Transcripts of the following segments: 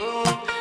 Oh.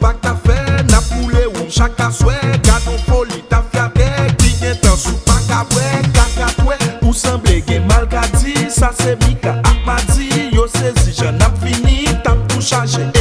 pak ta fe Nap moule ou chaka swe Kanon foli ta fyade Kinye tan sou pak abwe Kaka kwe ou semble gen mal kadi Sa se mika ak Yo sezi jan ap fini Tap tou chaje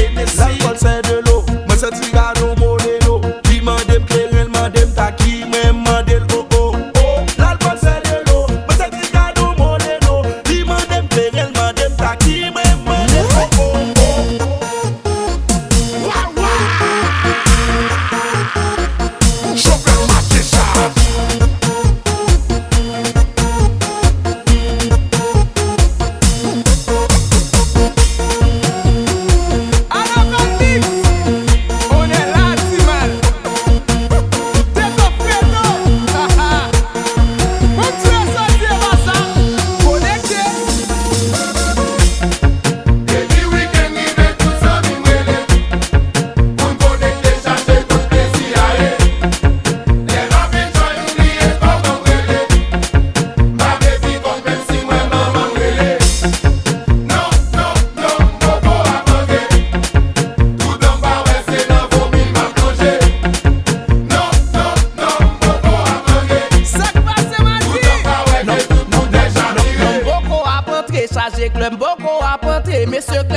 Avèk lèm boko apante, mè se kè